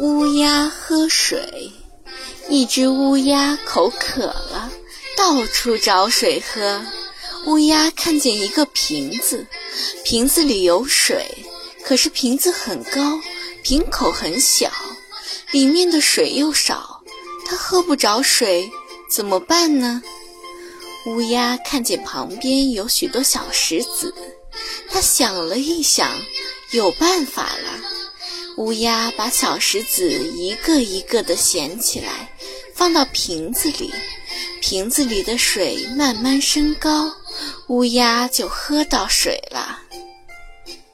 乌鸦喝水。一只乌鸦口渴了，到处找水喝。乌鸦看见一个瓶子，瓶子里有水，可是瓶子很高，瓶口很小，里面的水又少，它喝不着水，怎么办呢？乌鸦看见旁边有许多小石子，它想了一想，有办法了。乌鸦把小石子一个一个的衔起来，放到瓶子里，瓶子里的水慢慢升高，乌鸦就喝到水了。